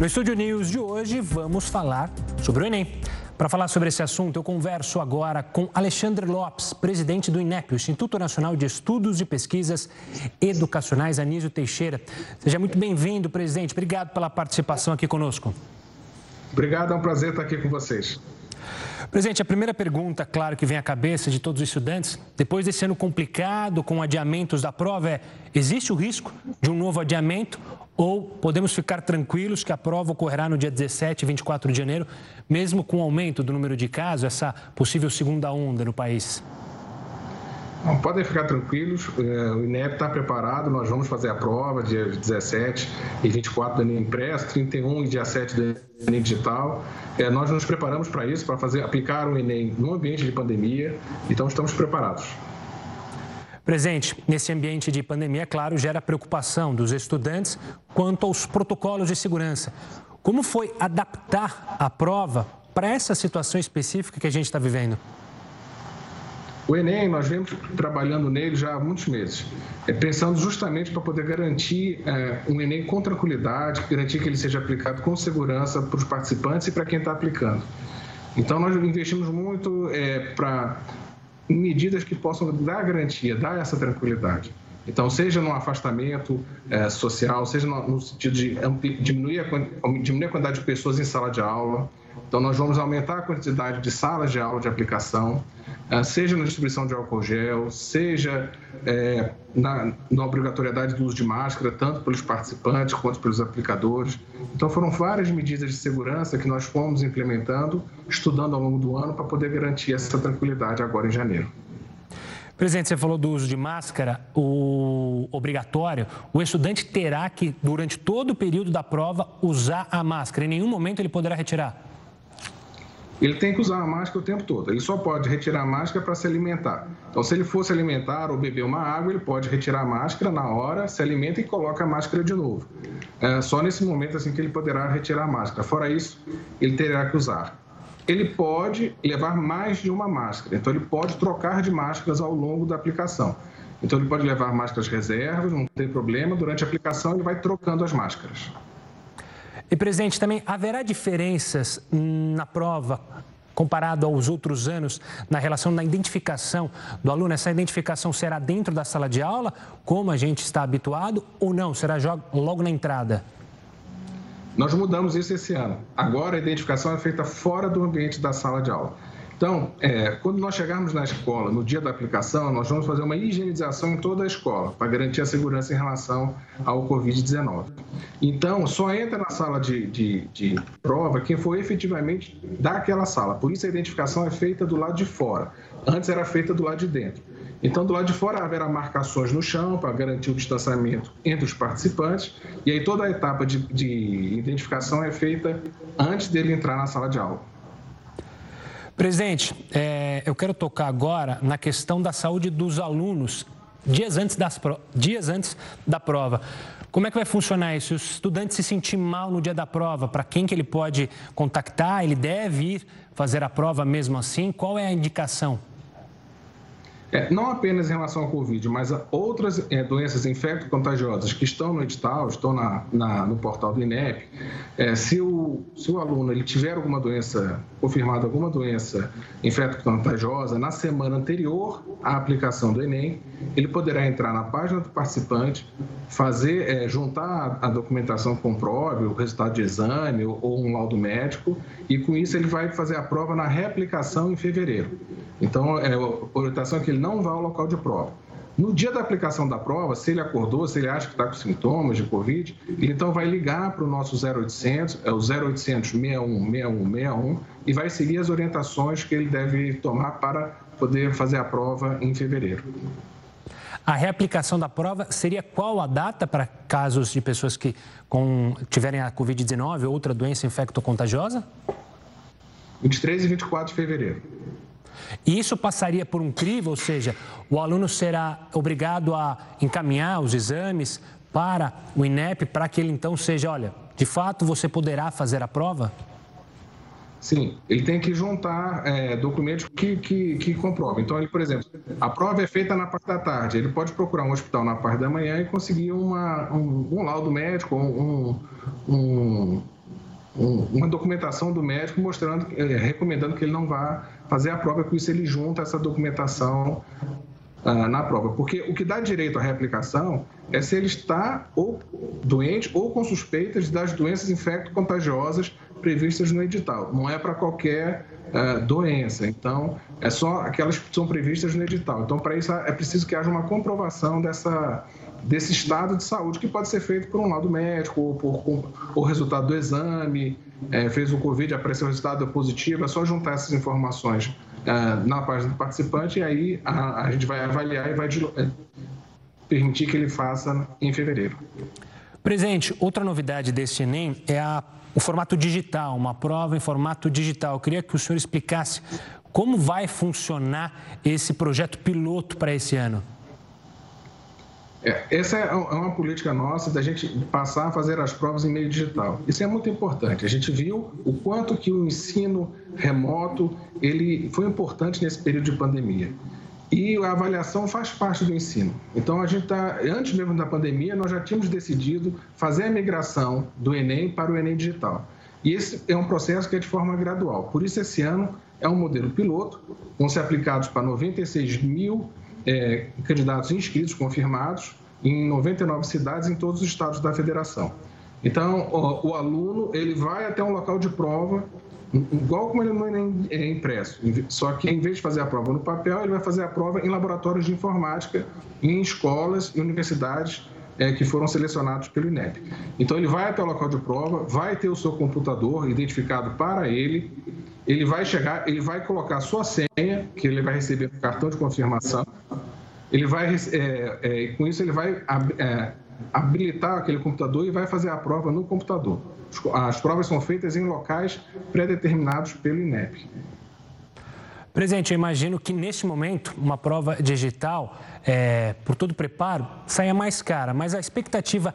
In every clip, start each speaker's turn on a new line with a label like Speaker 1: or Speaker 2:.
Speaker 1: No Estúdio News de hoje, vamos falar sobre o Enem. Para falar sobre esse assunto, eu converso agora com Alexandre Lopes, presidente do INEP, Instituto Nacional de Estudos e Pesquisas Educacionais Anísio Teixeira. Seja muito bem-vindo, presidente. Obrigado pela participação aqui conosco.
Speaker 2: Obrigado, é um prazer estar aqui com vocês.
Speaker 1: Presidente, a primeira pergunta, claro, que vem à cabeça de todos os estudantes, depois desse ano complicado com adiamentos da prova, é: existe o risco de um novo adiamento ou podemos ficar tranquilos que a prova ocorrerá no dia 17 e 24 de janeiro, mesmo com o aumento do número de casos, essa possível segunda onda no país?
Speaker 2: Não, podem ficar tranquilos, é, o INEP está preparado, nós vamos fazer a prova dia 17 e 24 do Enem impresso, 31 e dia 7 do Enem digital. É, nós nos preparamos para isso, para fazer aplicar o Enem no ambiente de pandemia, então estamos preparados.
Speaker 1: Presente, nesse ambiente de pandemia, claro, gera preocupação dos estudantes quanto aos protocolos de segurança. Como foi adaptar a prova para essa situação específica que a gente está vivendo?
Speaker 2: O Enem, nós vemos trabalhando nele já há muitos meses, é, pensando justamente para poder garantir é, um Enem com tranquilidade, garantir que ele seja aplicado com segurança para os participantes e para quem está aplicando. Então, nós investimos muito é, para medidas que possam dar garantia, dar essa tranquilidade. Então, seja no afastamento é, social, seja no, no, sentido de diminuir a, diminuir a quantidade de pessoas em sala de aula. Então, nós vamos aumentar a quantidade de salas de aula de aplicação, é, seja na distribuição de álcool gel, seja é, na, na, obrigatoriedade do uso de máscara, tanto pelos participantes quanto pelos aplicadores. Então, foram várias medidas de segurança que nós fomos implementando, estudando ao longo do ano, para poder garantir essa tranquilidade agora em janeiro.
Speaker 1: Presidente, você falou do uso de máscara, o obrigatório. O estudante terá que, durante todo o período da prova, usar a máscara. Em nenhum momento ele poderá retirar
Speaker 2: ele tem que usar a máscara o tempo todo. Ele só pode retirar a máscara para se alimentar. Então, se ele for se alimentar ou beber uma água, ele pode retirar a máscara na hora, se alimenta e coloca a máscara de novo. É só nesse momento assim que ele poderá retirar a máscara. Fora isso, ele terá que usar. Ele pode levar mais de uma máscara. Então, ele pode trocar de máscaras ao longo da aplicação. Então, ele pode levar máscaras reservas, não tem problema. Durante a aplicação, ele vai trocando as máscaras.
Speaker 1: E, presidente, também haverá diferenças na prova comparado aos outros anos na relação da identificação do aluno? Essa identificação será dentro da sala de aula, como a gente está habituado, ou não? Será logo na entrada?
Speaker 2: Nós mudamos isso esse ano. Agora a identificação é feita fora do ambiente da sala de aula. Então, é, quando nós chegarmos na escola, no dia da aplicação, nós vamos fazer uma higienização em toda a escola, para garantir a segurança em relação ao Covid-19. Então, só entra na sala de, de, de, prova quem for efetivamente daquela sala. Por isso, a identificação é feita do lado de fora. Antes era feita do lado de dentro. Então, do lado de fora haverá marcações no chão para garantir o distanciamento entre os participantes, e aí toda a etapa de, de identificação é feita antes dele entrar na sala de aula.
Speaker 1: Presidente, é, eu quero tocar agora na questão da saúde dos alunos dias antes, das, dias antes da prova. Como é que vai funcionar isso? Se o estudante se sentir mal no dia da prova, para quem que ele pode contactar? Ele deve ir fazer a prova mesmo assim? Qual é a indicação?
Speaker 2: É, não apenas em relação ao Covid, mas a outras é, doenças infecto-contagiosas que estão no edital, estão na, na, no portal do INEP, é, se, o, se o aluno ele tiver alguma doença, confirmada alguma doença infecto-contagiosa, na semana anterior à aplicação do Enem, ele poderá entrar na página do participante, fazer, é, juntar a, documentação que comprove o resultado de exame ou, ou um laudo médico, e com isso ele vai fazer a prova na reaplicação em fevereiro. Então, é, a orientação é que ele não vá ao local de prova. No dia da aplicação da prova, se ele acordou, se ele acha que está com sintomas de Covid, ele então vai ligar para o nosso 0800, é o 0800 61 61 61, e vai seguir as orientações que ele deve tomar para poder fazer a prova em fevereiro.
Speaker 1: A reaplicação da prova seria qual a data para casos de pessoas que com, tiverem a Covid-19 ou outra doença infecto-contagiosa?
Speaker 2: 23 e 24 de fevereiro.
Speaker 1: E isso passaria por um crivo, ou seja, o aluno será obrigado a encaminhar os exames para o INEP para que ele então seja, olha, de fato você poderá fazer a prova?
Speaker 2: Sim, ele tem que juntar é, documentos que, que, que. Então, ele, por exemplo, a prova é feita na parte da tarde, ele pode procurar um hospital na parte da manhã e conseguir uma, um, um laudo médico, um, um, uma documentação do médico mostrando, é, recomendando que ele não vá fazer a prova, com isso ele junta essa documentação ah, na prova. Porque o que dá direito à reaplicação é se ele está ou doente ou com suspeitas das doenças infecto-contagiosas previstas no edital. Não é para qualquer uh, doença. Então, é só aquelas que são previstas no edital. Então, para isso, é preciso que haja uma comprovação dessa, desse estado de saúde, que pode ser feito por um lado médico, ou por o resultado do exame, é, fez o Covid, apareceu o resultado positivo, é só juntar essas informações é, na página do participante e aí a, a gente vai avaliar e vai é, permitir que ele faça em fevereiro.
Speaker 1: Presidente, outra novidade desse Enem é a, o formato digital, uma prova em formato digital. Eu queria que o senhor explicasse como vai funcionar esse projeto piloto para esse ano.
Speaker 2: É, essa é, é uma política nossa da gente passar a fazer as provas em meio digital. Isso é muito importante. A gente viu o quanto que o ensino remoto ele foi importante nesse período de pandemia. E a avaliação faz parte do ensino. Então, a gente está, antes mesmo da pandemia, nós já tínhamos decidido fazer a migração do Enem para o Enem digital. E esse é um processo que é de forma gradual. Por isso, esse ano é um modelo piloto, vão ser aplicados para 96 mil é, candidatos inscritos, confirmados, em 99 cidades em todos os estados da federação. Então, o, o aluno ele vai até um local de prova, igual como ele não é impresso, só que em vez de fazer a prova no papel, ele vai fazer a prova em laboratórios de informática, em escolas e universidades é, que foram selecionados pelo INEP. Então, ele vai até o local de prova, vai ter o seu computador identificado para ele, ele vai chegar, ele vai colocar a sua senha, que ele vai receber no cartão de confirmação, ele vai, é, é, com isso, ele vai é, habilitar aquele computador e vai fazer a prova no computador. As provas são feitas em locais pré-determinados pelo INEP.
Speaker 1: Presidente, eu imagino que nesse momento uma prova digital, é, por todo o preparo, saia mais cara, mas a expectativa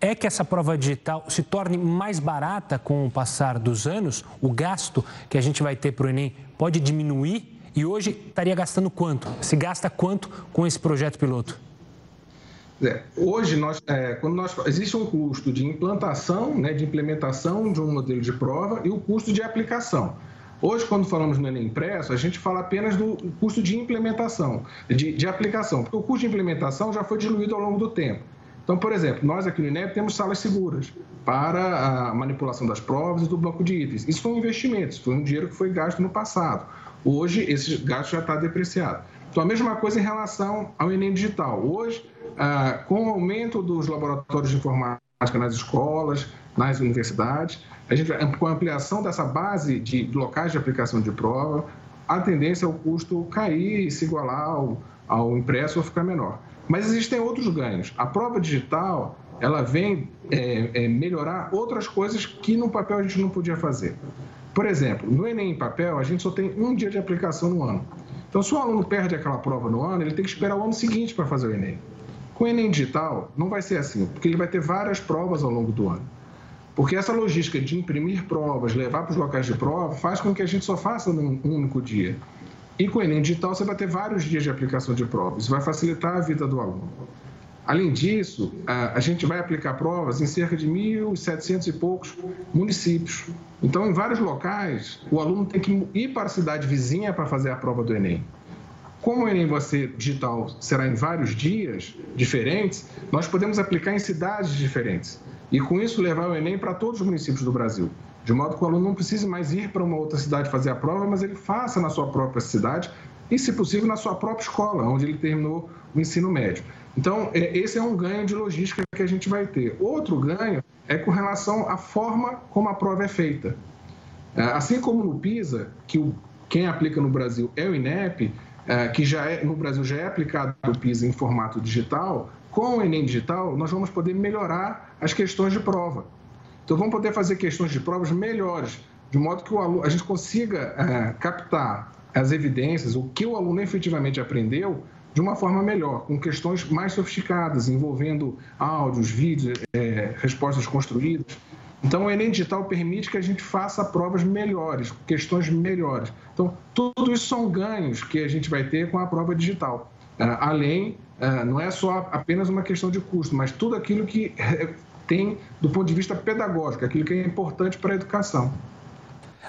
Speaker 1: é que essa prova digital se torne mais barata com o passar dos anos? O gasto que a gente vai ter para o Enem pode diminuir? E hoje estaria gastando quanto? Se gasta quanto com esse projeto piloto?
Speaker 2: É, hoje, nós, é, quando nós, existe um custo de implantação, né, de implementação de um modelo de prova e o custo de aplicação. Hoje, quando falamos no Enem Impresso, a gente fala apenas do custo de implementação, de, de aplicação, porque o custo de implementação já foi diluído ao longo do tempo. Então, por exemplo, nós aqui no INEP temos salas seguras para a manipulação das provas e do banco de itens. Isso foi um investimento, isso foi um dinheiro que foi gasto no passado. Hoje, esse gasto já está depreciado. Então, a mesma coisa em relação ao Enem Digital. Hoje, ah, com o aumento dos laboratórios de informática nas escolas, nas universidades, a gente, com a ampliação dessa base de locais de aplicação de prova, a tendência é o custo cair e se igualar ao, ao impresso ou ficar menor. Mas existem outros ganhos. A prova digital, ela vem é, é, melhorar outras coisas que no papel a gente não podia fazer. Por exemplo, no Enem em papel, a gente só tem um dia de aplicação no ano. Então, se o aluno perde aquela prova no ano, ele tem que esperar o ano seguinte para fazer o Enem. Com o Enem digital, não vai ser assim, porque ele vai ter várias provas ao longo do ano. Porque essa logística de imprimir provas, levar para os locais de prova, faz com que a gente só faça num único dia. E com o Enem Digital, você vai ter vários dias de aplicação de provas. Isso vai facilitar a vida do aluno. Além disso, a gente vai aplicar provas em cerca de 1.700 e poucos municípios. Então, em vários locais, o aluno tem que ir para a cidade vizinha para fazer a prova do Enem. Como o Enem vai ser digital será em vários dias diferentes, nós podemos aplicar em cidades diferentes. E com isso levar o Enem para todos os municípios do Brasil de modo que o aluno não precise mais ir para uma outra cidade fazer a prova, mas ele faça na sua própria cidade e, se possível, na sua própria escola, onde ele terminou o ensino médio. Então, é, esse é um ganho de logística que a gente vai ter. Outro ganho é com relação à forma como a prova é feita. É, assim como no PISA, que quem aplica no Brasil é o INEP, que já é, no Brasil já é aplicado o PISA em formato digital, com o Enem digital, nós vamos poder melhorar as questões de prova. Então, vamos poder fazer questões de provas melhores, de modo que o aluno, a gente consiga é, captar as evidências, o que o aluno efetivamente aprendeu, de uma forma melhor, com questões mais sofisticadas, envolvendo áudios, vídeos, é, respostas construídas. Então, o Enem Digital permite que a gente faça provas melhores, questões melhores. Então, tudo isso são ganhos que a gente vai ter com a prova digital. É, além, é, não é só apenas uma questão de custo, mas tudo aquilo que tem do ponto de vista pedagógico, aquilo que é importante para a educação.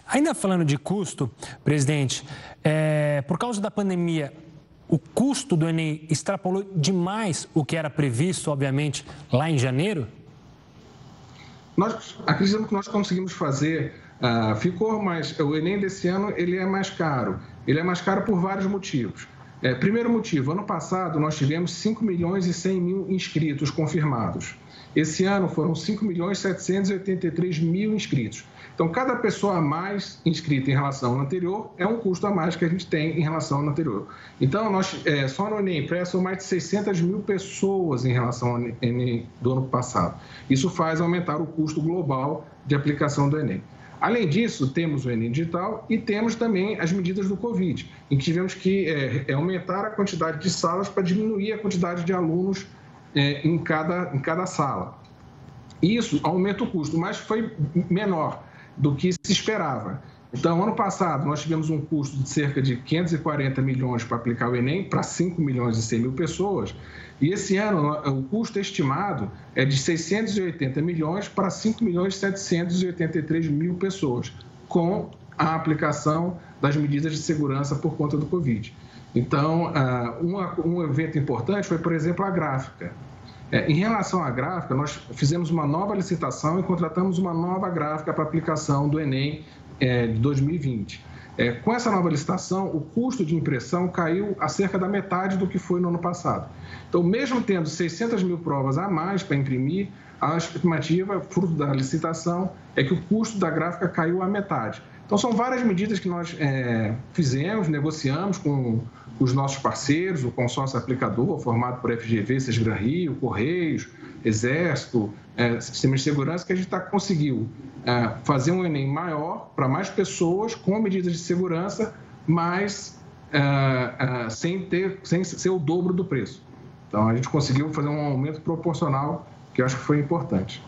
Speaker 1: Ainda falando de custo, presidente, é, por causa da pandemia, o custo do Enem extrapolou demais o que era previsto, obviamente, lá em janeiro?
Speaker 2: Nós acreditamos que nós conseguimos fazer, uh, ficou mais, o Enem desse ano ele é mais caro. Ele é mais caro por vários motivos. É, primeiro motivo, ano passado nós tivemos 5 milhões e 100 mil inscritos confirmados. Esse ano foram 5 milhões e 783 mil inscritos. Então, cada pessoa a mais inscrita em relação ao anterior é um custo a mais que a gente tem em relação ao anterior. Então, nós, é, só no Enem Pré são mais de 600 mil pessoas em relação ao Enem do ano passado. Isso faz aumentar o custo global de aplicação do Enem. Além disso, temos o Enem Digital e temos também as medidas do Covid, em que tivemos que é, é aumentar a quantidade de salas para diminuir a quantidade de alunos é, em, cada, em cada sala. Isso aumenta o custo, mas foi menor do que se esperava. Então, ano passado, nós tivemos um custo de cerca de 540 milhões para aplicar o Enem para 5 milhões e 100 mil pessoas. E esse ano, o custo estimado é de 680 milhões para 5 milhões e 783 mil pessoas, com a aplicação das medidas de segurança por conta do Covid. Então, ah, um evento importante foi, por exemplo, a gráfica. É, em relação à gráfica, nós fizemos uma nova licitação e contratamos uma nova gráfica para aplicação do Enem é, de 2020. É, com essa nova licitação, o custo de impressão caiu a cerca da metade do que foi no ano passado. Então, mesmo tendo 600 mil provas a mais para imprimir, a estimativa, fruto da licitação, é que o custo da gráfica caiu a metade. Então, são várias medidas que nós é, fizemos, negociamos com os nossos parceiros, o consórcio aplicador, formado por FGV, Sesgran Rio, Correios, Exército, é, sistemas de segurança, que a gente tá, conseguiu é, fazer um Enem maior para mais pessoas, com medidas de segurança, mas é, é, sem, ter, sem ser o dobro do preço. Então, a gente conseguiu fazer um aumento proporcional, que eu acho que foi importante.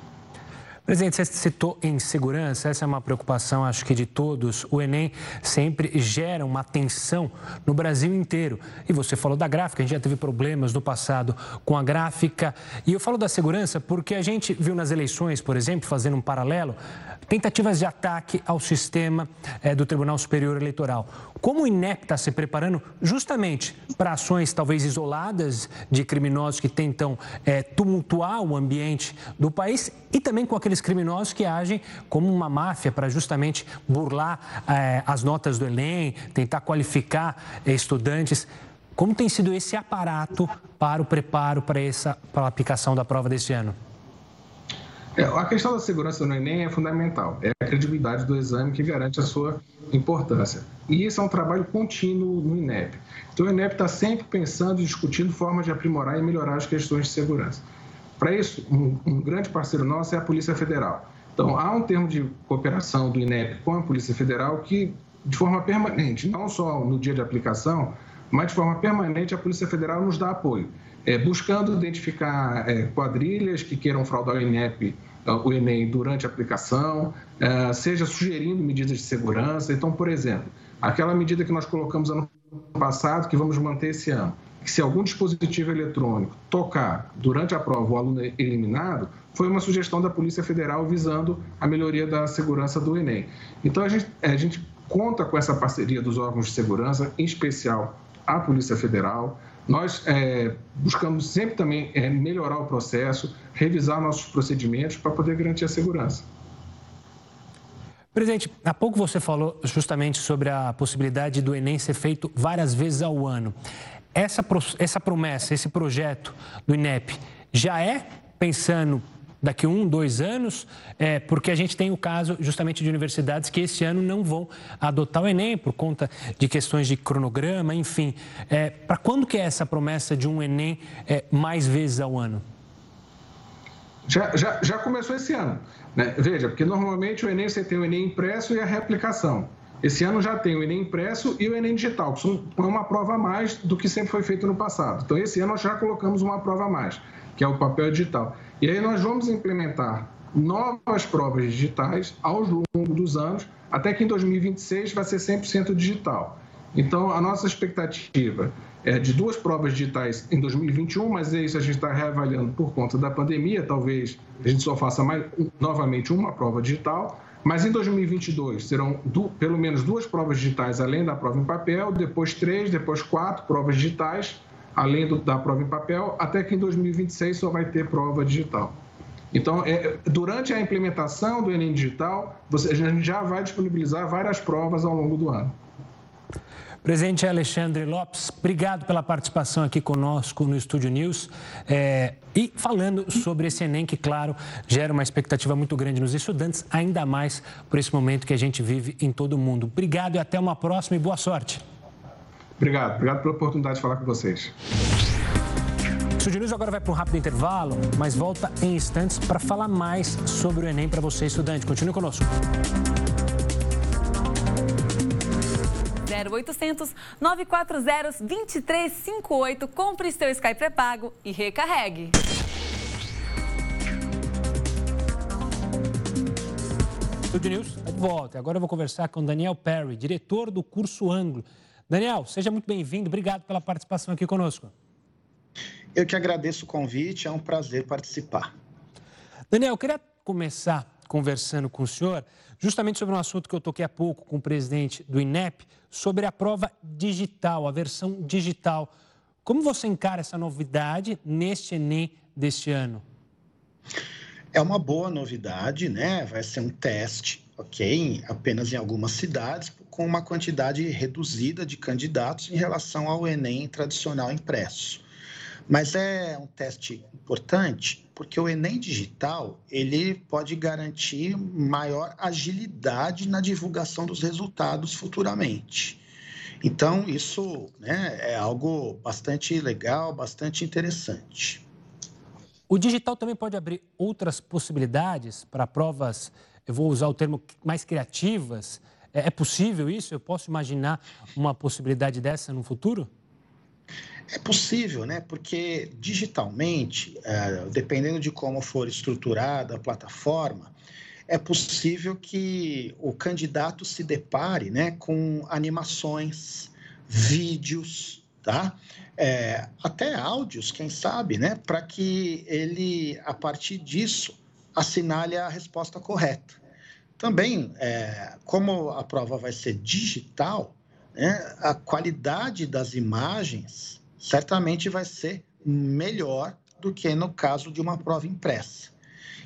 Speaker 1: Presidente, você citou em segurança, essa é uma preocupação, acho que de todos. O Enem sempre gera uma tensão no Brasil inteiro. E você falou da gráfica, a gente já teve problemas no passado com a gráfica. E eu falo da segurança porque a gente viu nas eleições, por exemplo, fazendo um paralelo, tentativas de ataque ao sistema é, do Tribunal Superior Eleitoral. Como o INEP está se preparando justamente para ações talvez isoladas de criminosos que tentam é, tumultuar o ambiente do país e também com aqueles criminosos que agem como uma máfia para justamente burlar é, as notas do Enem, tentar qualificar estudantes. Como tem sido esse aparato para o preparo para essa para a aplicação da prova deste ano?
Speaker 2: É, a questão da segurança no Enem é fundamental. É a credibilidade do exame que garante a sua importância. E isso é um trabalho contínuo no INEP. Então, o INEP está sempre pensando e discutindo formas de aprimorar e melhorar as questões de segurança. Para isso, um, um grande parceiro nosso é a Polícia Federal. Então, há um termo de cooperação do INEP com a Polícia Federal que, de forma permanente, não só no dia de aplicação, mas de forma permanente, a Polícia Federal nos dá apoio, é, buscando identificar é, quadrilhas que queiram fraudar o INEP o Enem durante a aplicação, é, seja sugerindo medidas de segurança. Então, por exemplo, aquela medida que nós colocamos ano passado, que vamos manter esse ano, que se algum dispositivo eletrônico tocar durante a prova o aluno é eliminado, foi uma sugestão da Polícia Federal visando a melhoria da segurança do Enem. Então, a gente, a gente conta com essa parceria dos órgãos de segurança, em especial a Polícia Federal, nós é, buscamos sempre também é, melhorar o processo, revisar nossos procedimentos para poder garantir a segurança.
Speaker 1: Presidente, há pouco você falou justamente sobre a possibilidade do Enem ser feito várias vezes ao ano. Essa, essa promessa, esse projeto do INEP já é pensando daqui um, dois anos, é, porque a gente tem o caso justamente de universidades que esse ano não vão adotar o Enem por conta de questões de cronograma, enfim. É, Para quando que é essa promessa de um Enem é, mais vezes ao ano?
Speaker 2: Já, já, já começou esse ano. Né? Veja, porque normalmente o Enem você tem o Enem impresso e a reaplicação. Esse ano já tem o Enem impresso e o Enem digital, que são uma prova a mais do que sempre foi feito no passado. Então, esse ano nós já colocamos uma prova a mais, que é o papel digital. E aí nós vamos implementar novas provas digitais ao longo dos anos, até que em 2026 vai ser 100% digital. Então, a nossa expectativa é de duas provas digitais em 2021, mas isso a gente está reavaliando por conta da pandemia. Talvez a gente só faça mais, novamente uma prova digital. Mas em 2022 serão pelo menos duas provas digitais além da prova em papel, depois três, depois quatro provas digitais além do, da prova em papel, até que em 2026 só vai ter prova digital. Então, é, durante a implementação do Enem Digital, você, a gente já vai disponibilizar várias provas ao longo do ano.
Speaker 1: Presidente Alexandre Lopes, obrigado pela participação aqui conosco no Estúdio News. É, e falando sobre esse Enem, que, claro, gera uma expectativa muito grande nos estudantes, ainda mais por esse momento que a gente vive em todo o mundo. Obrigado e até uma próxima e boa sorte.
Speaker 2: Obrigado, obrigado pela oportunidade de falar com vocês.
Speaker 1: O Estúdio News agora vai para um rápido intervalo, mas volta em instantes para falar mais sobre o Enem para você, estudante. Continue conosco.
Speaker 3: 0800 940 2358. Compre seu Sky pré-pago e recarregue.
Speaker 1: Studio News está de volta. Agora eu vou conversar com Daniel Perry, diretor do curso Anglo. Daniel, seja muito bem-vindo. Obrigado pela participação aqui conosco.
Speaker 4: Eu que agradeço o convite, é um prazer participar.
Speaker 1: Daniel, eu queria começar conversando com o senhor justamente sobre um assunto que eu toquei há pouco com o presidente do INEP, sobre a prova digital, a versão digital. Como você encara essa novidade neste Enem deste ano?
Speaker 4: É uma boa novidade, né? Vai ser um teste, ok? Apenas em algumas cidades, com uma quantidade reduzida de candidatos em relação ao Enem tradicional impresso. Mas é um teste importante porque o Enem digital ele pode garantir maior agilidade na divulgação dos resultados futuramente. Então, isso né, é algo bastante legal, bastante interessante.
Speaker 1: O digital também pode abrir outras possibilidades para provas, eu vou usar o termo mais criativas. É, é possível isso? Eu posso imaginar uma possibilidade dessa no futuro?
Speaker 4: É possível, né? Porque digitalmente, é, dependendo de como for estruturada a plataforma, é possível que o candidato se depare né, com animações, vídeos, tá? É, até áudios, quem sabe, né? Para que ele, a partir disso, assinale a resposta correta. Também, é, como a prova vai ser digital, né, a qualidade das imagens certamente vai ser melhor do que no caso de uma prova impressa.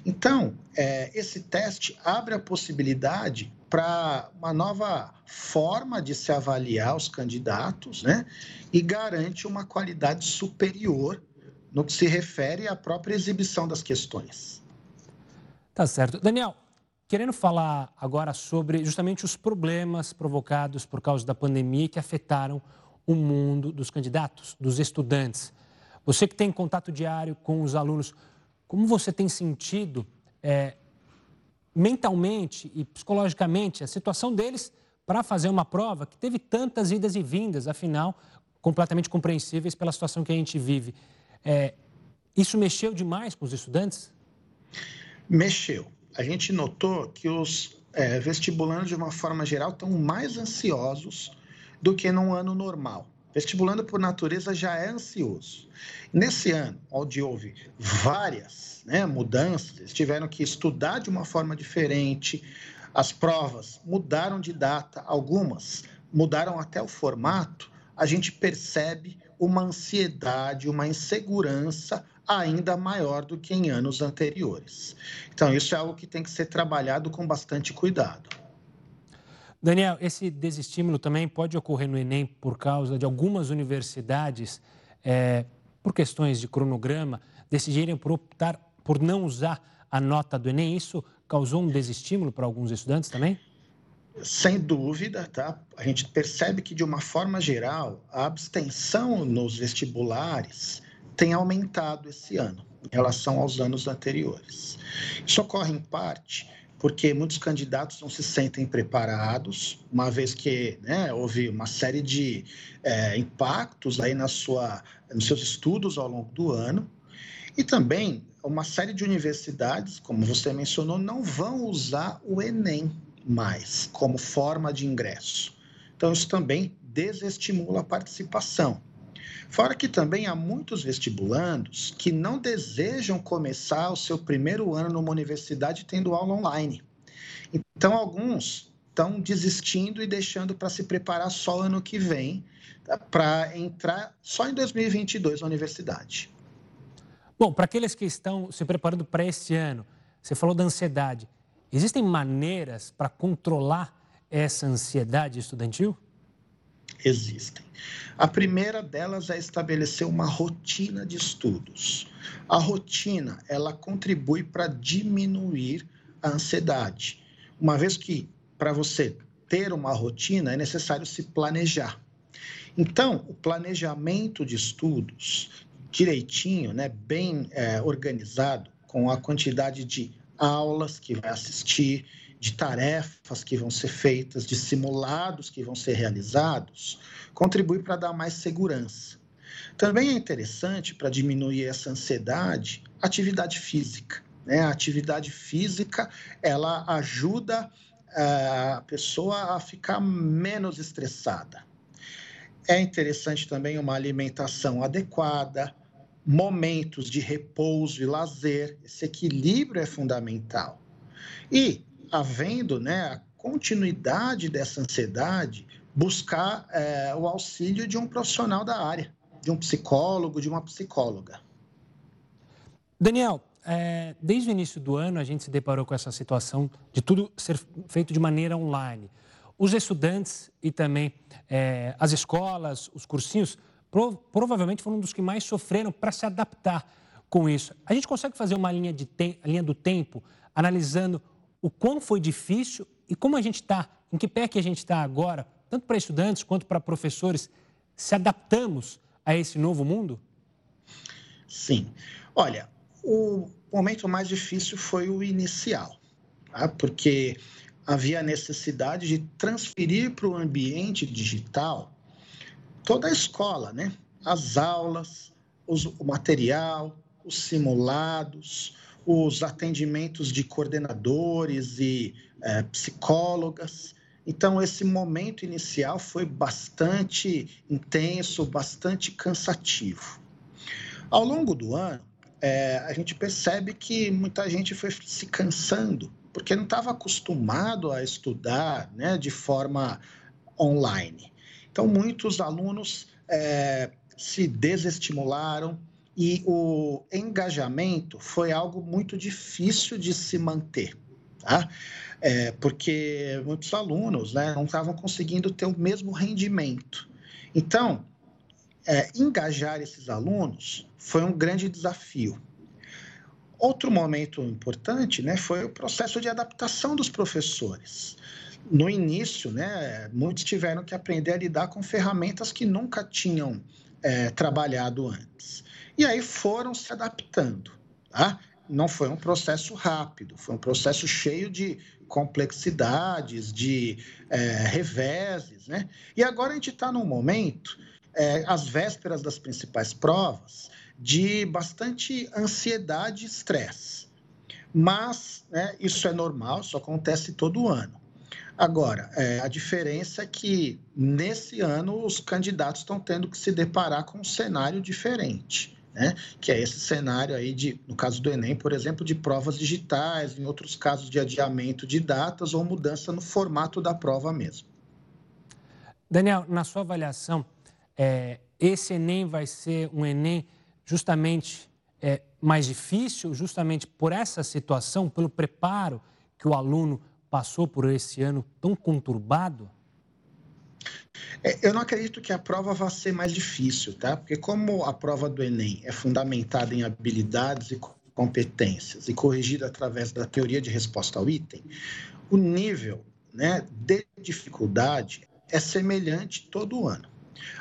Speaker 4: Então, é, esse teste abre a possibilidade para uma nova forma de se avaliar os candidatos, né? E garante uma qualidade superior no que se refere à própria exibição das questões.
Speaker 1: Tá certo. Daniel, querendo falar agora sobre justamente os problemas provocados por causa da pandemia que afetaram o mundo dos candidatos, dos estudantes. Você que tem contato diário com os alunos, como você tem sentido é, mentalmente e psicologicamente a situação deles para fazer uma prova que teve tantas idas e vindas, afinal, completamente compreensíveis pela situação que a gente vive. É, isso mexeu demais com os estudantes?
Speaker 4: Mexeu. A gente notou que os é, vestibulandos, de uma forma geral, estão mais ansiosos do que num ano normal. Vestibulando, por natureza, já é ansioso. Nesse ano, onde houve várias né, mudanças, eles tiveram que estudar de uma forma diferente, as provas mudaram de data, algumas mudaram até o formato, a gente percebe uma ansiedade, uma insegurança ainda maior do que em anos anteriores. Então, isso é algo que tem que ser trabalhado com bastante cuidado.
Speaker 1: Daniel, esse desestímulo também pode ocorrer no Enem por causa de algumas universidades, é, por questões de cronograma, decidirem por optar por não usar a nota do Enem. Isso causou um desestímulo para alguns estudantes também?
Speaker 4: Sem dúvida, tá? A gente percebe que, de uma forma geral, a abstenção nos vestibulares tem aumentado esse ano em relação aos anos anteriores. Isso ocorre, em parte, porque muitos candidatos não se sentem preparados, uma vez que né, houve uma série de é, impactos aí na sua, nos seus estudos ao longo do ano, e também uma série de universidades, como você mencionou, não vão usar o Enem mais como forma de ingresso. Então, isso também desestimula a participação. Fora que também há muitos vestibulandos que não desejam começar o seu primeiro ano numa universidade tendo aula online. Então, alguns estão desistindo e deixando para se preparar só ano que vem, tá? para entrar só em 2022 na universidade.
Speaker 1: Bom, para aqueles que estão se preparando para esse ano, você falou da ansiedade. Existem maneiras para controlar essa ansiedade estudantil?
Speaker 4: Existem. A primeira delas é estabelecer uma rotina de estudos. A rotina, ela contribui para diminuir a ansiedade. Uma vez que para você ter uma rotina é necessário se planejar. Então, o planejamento de estudos direitinho, né, bem é, organizado, com a quantidade de aulas que vai assistir, de tarefas que vão ser feitas, de simulados que vão ser realizados, contribui para dar mais segurança. Também é interessante para diminuir essa ansiedade, atividade física. Né? A atividade física ela ajuda é, a pessoa a ficar menos estressada. É interessante também uma alimentação adequada, momentos de repouso e lazer. Esse equilíbrio é fundamental. E, havendo né, a continuidade dessa ansiedade, buscar é, o auxílio de um profissional da área, de um psicólogo, de uma psicóloga.
Speaker 1: Daniel, é, desde o início do ano a gente se deparou com essa situação de tudo ser feito de maneira online. Os estudantes e também é, as escolas, os cursinhos, provavelmente foram um dos que mais sofreram para se adaptar com isso. A gente consegue fazer uma linha, de linha do tempo analisando o quão foi difícil e como a gente está, em que pé que a gente está agora, tanto para estudantes quanto para professores, se adaptamos a esse novo mundo?
Speaker 4: Sim. Olha, o momento mais difícil foi o inicial, tá? porque havia necessidade de transferir para o ambiente digital toda a escola, né? As aulas, os, o material, os simulados, os atendimentos de coordenadores e é, psicólogas. Então, esse momento inicial foi bastante intenso, bastante cansativo. Ao longo do ano, é, a gente percebe que muita gente foi se cansando, porque não estava acostumado a estudar né, de forma online. Então, muitos alunos é, se desestimularam e o engajamento foi algo muito difícil de se manter, tá? É, porque muitos alunos né, não estavam conseguindo ter o mesmo rendimento. Então, é, engajar esses alunos foi um grande desafio. Outro momento importante né, foi o processo de adaptação dos professores no início, né, muitos tiveram que aprender a lidar com ferramentas que nunca tinham é, trabalhado antes. E aí foram se adaptando. Tá? Não foi um processo rápido, foi um processo cheio de complexidades, de é, reveses. Né? E agora a gente está num momento, é, às vésperas das principais provas, de bastante ansiedade e estresse. Mas né, isso é normal, isso acontece todo ano. Agora, é, a diferença é que nesse ano os candidatos estão tendo que se deparar com um cenário diferente. Né? que é esse cenário aí de, no caso do Enem, por exemplo, de provas digitais, em outros casos de adiamento de datas ou mudança no formato da prova mesmo.
Speaker 1: Daniel, na sua avaliação, é, esse Enem vai ser um Enem justamente é, mais difícil, justamente por essa situação, pelo preparo que o aluno passou por esse ano tão conturbado?
Speaker 4: É, eu não acredito que a prova vá ser mais difícil, tá? Porque como a prova do Enem é fundamentada em habilidades e competências e corrigida através da teoria de resposta ao item, o nível né, de dificuldade é semelhante todo ano.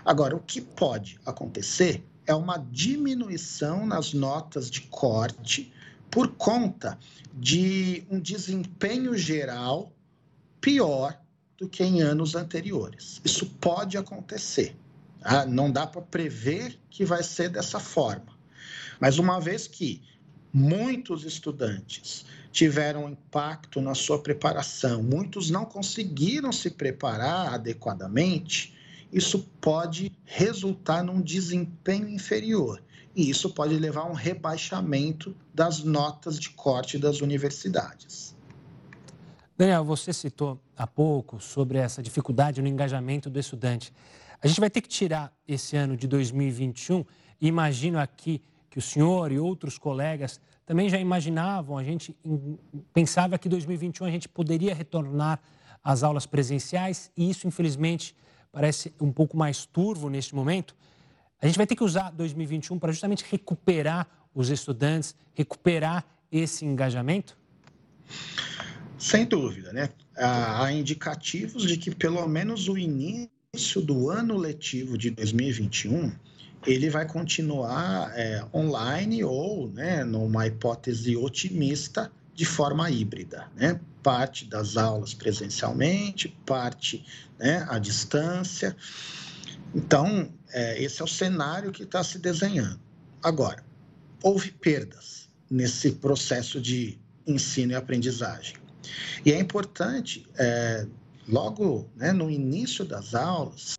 Speaker 4: Agora, o que pode acontecer é uma diminuição nas notas de corte por conta de um desempenho geral pior do que em anos anteriores. Isso pode acontecer. Tá? Não dá para prever que vai ser dessa forma. Mas uma vez que muitos estudantes tiveram impacto na sua preparação, muitos não conseguiram se preparar adequadamente, isso pode resultar num desempenho inferior. E isso pode levar a um rebaixamento das notas de corte das universidades.
Speaker 1: Daniel, você citou há pouco sobre essa dificuldade no engajamento do estudante. A gente vai ter que tirar esse ano de 2021 e imagino aqui que o senhor e outros colegas também já imaginavam, a gente pensava que 2021 a gente poderia retornar às aulas presenciais e isso, infelizmente, parece um pouco mais turvo neste momento. A gente vai ter que usar 2021 para justamente recuperar os estudantes, recuperar esse engajamento?
Speaker 4: Sem dúvida, né? Há indicativos de que pelo menos o início do ano letivo de 2021 ele vai continuar é, online ou, né, numa hipótese otimista, de forma híbrida, né? Parte das aulas presencialmente, parte né, à distância. Então, é, esse é o cenário que está se desenhando. Agora, houve perdas nesse processo de ensino e aprendizagem. E é importante, é, logo né, no início das aulas,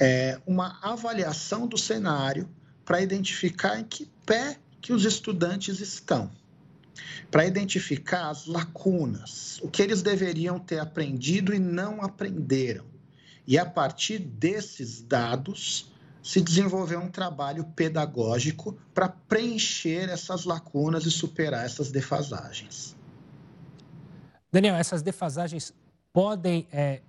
Speaker 4: é, uma avaliação do cenário para identificar em que pé que os estudantes estão, para identificar as lacunas, o que eles deveriam ter aprendido e não aprenderam. E a partir desses dados, se desenvolver um trabalho pedagógico para preencher essas lacunas e superar essas defasagens.
Speaker 1: Daniel, essas defasagens podem é,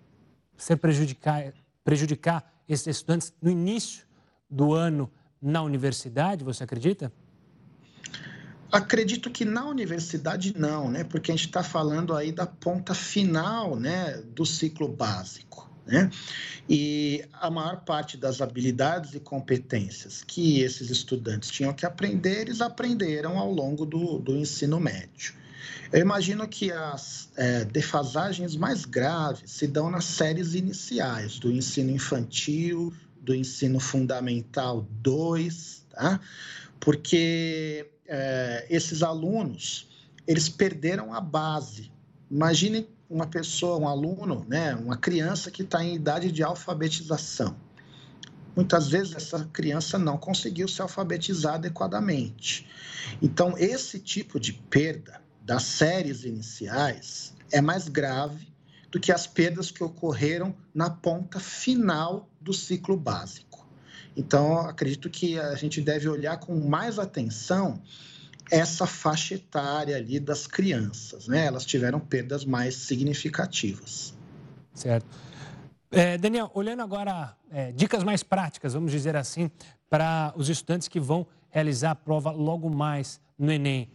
Speaker 1: ser prejudicar, prejudicar esses estudantes no início do ano na universidade, você acredita?
Speaker 4: Acredito que na universidade não, né? Porque a gente está falando aí da ponta final, né, do ciclo básico, né? E a maior parte das habilidades e competências que esses estudantes tinham que aprender, eles aprenderam ao longo do, do ensino médio. Eu imagino que as é, defasagens mais graves se dão nas séries iniciais do ensino infantil, do ensino fundamental 2, tá? Porque é, esses alunos, eles perderam a base. Imagine uma pessoa, um aluno, né, uma criança que está em idade de alfabetização. Muitas vezes essa criança não conseguiu se alfabetizar adequadamente. Então, esse tipo de perda das séries iniciais é mais grave do que as perdas que ocorreram na ponta final do ciclo básico. Então, acredito que a gente deve olhar com mais atenção essa faixa etária ali das crianças, né? Elas tiveram perdas mais significativas.
Speaker 1: Certo. É, Daniel, olhando agora é, dicas mais práticas, vamos dizer assim, para os estudantes que vão realizar a prova logo mais no Enem.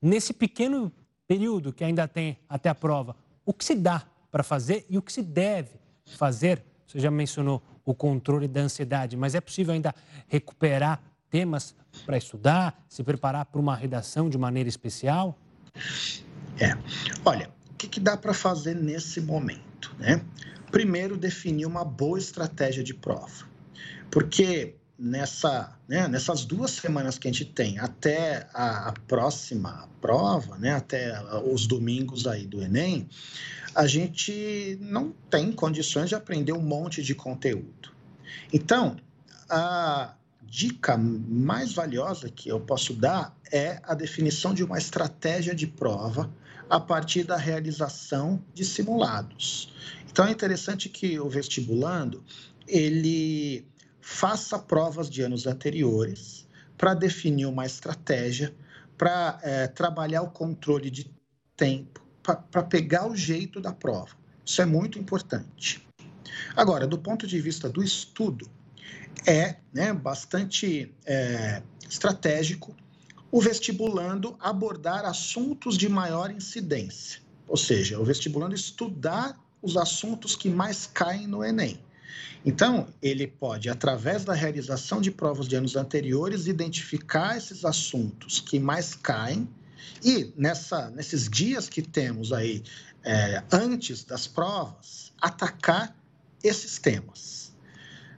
Speaker 1: Nesse pequeno período que ainda tem até a prova, o que se dá para fazer e o que se deve fazer? Você já mencionou o controle da ansiedade, mas é possível ainda recuperar temas para estudar, se preparar para uma redação de maneira especial?
Speaker 4: É. Olha, o que, que dá para fazer nesse momento? Né? Primeiro, definir uma boa estratégia de prova. Porque nessa, né, nessas duas semanas que a gente tem até a, a, próxima prova, né, até os domingos aí do Enem, a gente não tem condições de aprender um monte de conteúdo. Então, a dica mais valiosa que eu posso dar é a definição de uma estratégia de prova a partir da realização de simulados. Então, é interessante que o vestibulando, ele faça provas de anos anteriores para definir uma estratégia, para é, trabalhar o controle de tempo, para pegar o jeito da prova. Isso é muito importante. Agora, do ponto de vista do estudo, é né, bastante é, estratégico o vestibulando abordar assuntos de maior incidência, ou seja, o vestibulando estudar os assuntos que mais caem no Enem. Então, ele pode, através da realização de provas de anos anteriores, identificar esses assuntos que mais caem e, nessa, nesses dias que temos aí, é, antes das provas, atacar esses temas.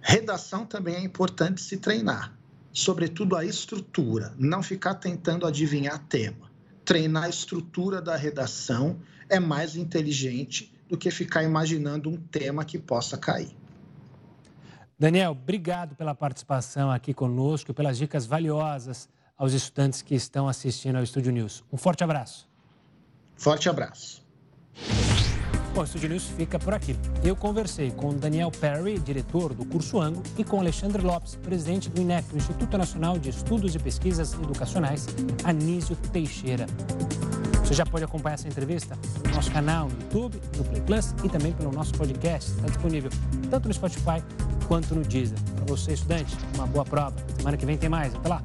Speaker 4: Redação também é importante se treinar, sobretudo a estrutura, não ficar tentando adivinhar tema. Treinar a estrutura da redação é mais inteligente do que ficar imaginando um tema que possa cair.
Speaker 1: Daniel, obrigado pela participação aqui conosco e pelas dicas valiosas aos estudantes que estão assistindo ao Estúdio News. Um forte abraço.
Speaker 4: Forte abraço.
Speaker 1: Bom, o Estúdio News fica por aqui. Eu conversei com Daniel Perry, diretor do curso Ango, e com Alexandre Lopes, presidente do INEP, o Instituto Nacional de Estudos e Pesquisas Educacionais, Anísio Teixeira. Você já pode acompanhar essa entrevista no nosso canal no YouTube, no Play Plus e também pelo nosso podcast. Está disponível tanto no Spotify quanto no Deezer. Para você, estudante, uma boa prova. Semana que vem tem mais. Até lá!